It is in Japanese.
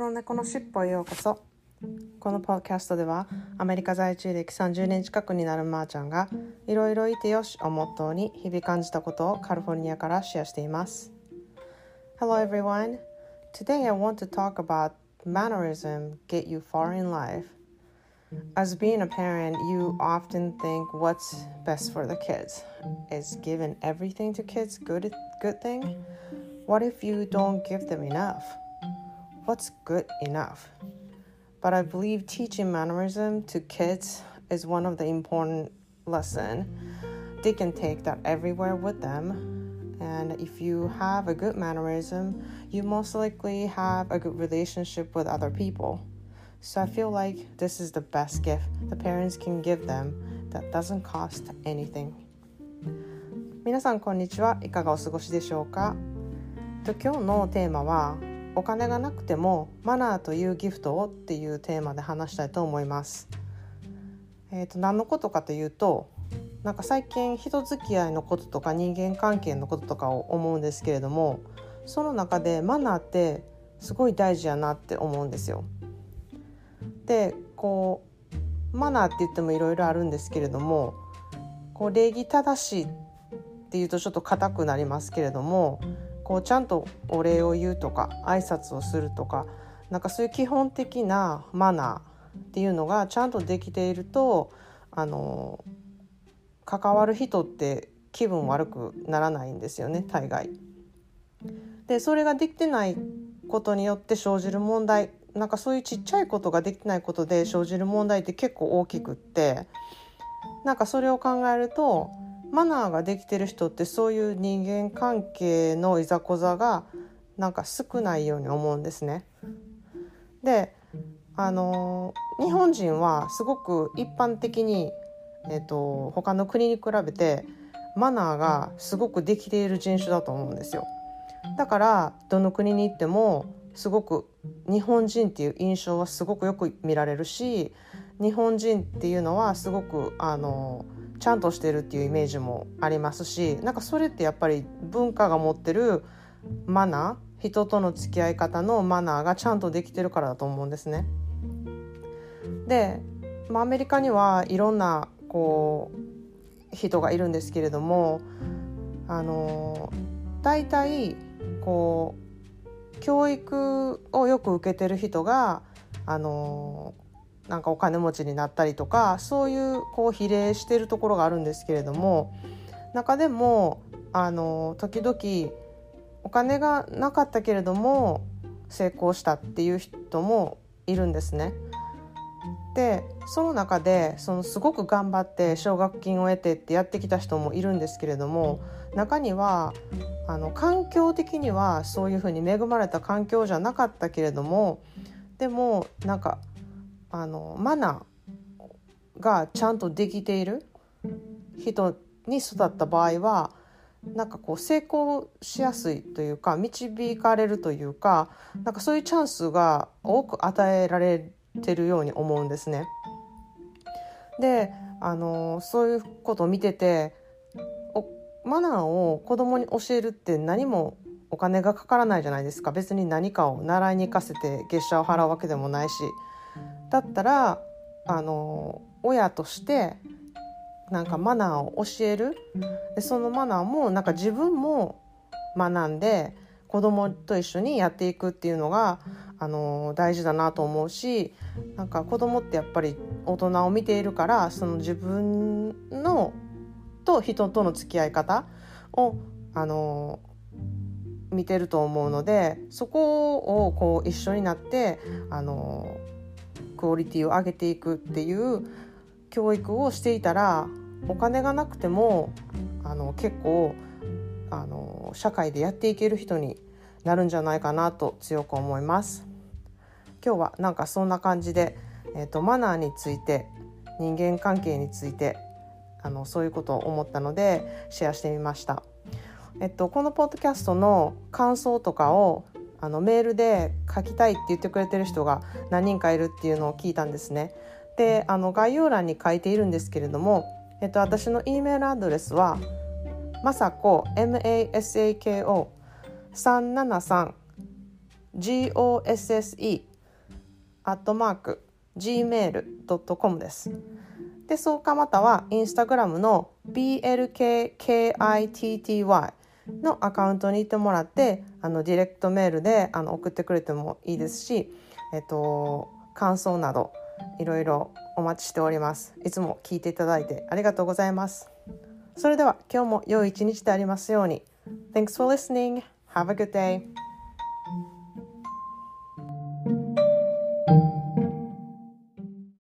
黒猫のしっぽへようこそこのポッキャストではアメリカ在住歴30年近くになるまーちゃんがいろいろいてよしをモットーに日々感じたことをカリフォルニアからシェアしています Hello everyone Today I want to talk about mannerism get you far in life As being a parent, you often think what's best for the kids. Is giving everything to kids good good thing? What if you don't give them enough? What's good enough? But I believe teaching mannerism to kids is one of the important lesson. They can take that everywhere with them. And if you have a good mannerism, you most likely have a good relationship with other people. So I feel like this is the best gift the parents can give them that doesn't cost anything. 皆さんこんにちは。いかがお過ごしでしょうかと今日のテーマは お金がなくてもマナーというギフトをっていうテーマで話したいと思います。えーと、何のことかというとなんか最近人付き合いのこととか人間関係のこととかを思うんですけれどもその中でマナーってすごい大事やなって思うんですよ。でこうマナーって言ってもいろいろあるんですけれどもこう礼儀正しいっていうとちょっと硬くなりますけれどもこうちゃんとお礼を言うとか挨拶をするとかなんかそういう基本的なマナーっていうのがちゃんとできているとあの関わる人って気分悪くならないんですよね大概。でそれができてないことによって生じる問題なんかそういうちっちゃいことができないことで生じる問題って結構大きくってなんかそれを考えるとマナーができてる人ってそういう人間関係のいざこざがなんか少ないように思うんですね。であの日本人はすごく一般的に、えーと、他の国に比べてマナーがすごくできている人種だと思うんですよ。だからどの国に行ってもすごく日本人っていう印象はすごくよく見られるし日本人っていうのはすごくあのちゃんとしてるっていうイメージもありますしなんかそれってやっぱり文化が持ってるマナー人との付き合い方のマナーがちゃんとできてるからだと思うんですね。で、まあ、アメリカにはいろんなこう人がいるんですけれどもあの大体こう教育をよく受けてる人があのなんかお金持ちになったりとかそういうこう比例してるところがあるんですけれども中でもあの時々お金がなかったけれども成功したっていう人もいるんですね。でその中でそのすごく頑張って奨学金を得てってやってきた人もいるんですけれども中にはあの環境的にはそういうふうに恵まれた環境じゃなかったけれどもでもなんかあのマナーがちゃんとできている人に育った場合はなんかこう成功しやすいというか導かれるというかなんかそういうチャンスが多く与えられてるように思うんですね。であのそういうことを見ててマナーを子供に教えるって何もお金がかからないじゃないですか別に何かを習いに行かせて月謝を払うわけでもないしだったらあの親としてなんかマナーを教える。でそのマナーもなんか自分も学んで子供と一緒にやっていくっていうのがあの大事だなと思うしなんか子供ってやっぱり大人を見ているからその自分のと人との付き合い方をあの見てると思うのでそこをこう一緒になってあのクオリティを上げていくっていう教育をしていたらお金がなくてもあの結構あの社会でやっていける人になるんじゃないかなと強く思います。今日はなんかそんな感じで、えーと、マナーについて人間関係についてあのそういうことを思ったのでシェアしてみました。えっと、このポッドキャストの感想とかをあのメールで書きたいって言ってくれてる人が何人かいるっていうのを聞いたんですね。であの概要欄に書いているんですけれども、えっと、私の E メールアドレスはまさこ MASAKO373 GOSSE アットマーク gmail.com です。でそうかまたはインスタグラムの BLKKITTY のアカウントに行ってもらってあのディレクトメールであの送ってくれてもいいですし、えっと、感想などいろいろお待ちしておりますいつも聞いていただいてありがとうございますそれでは今日も良い一日でありますように Thanks for listening. Have a good day.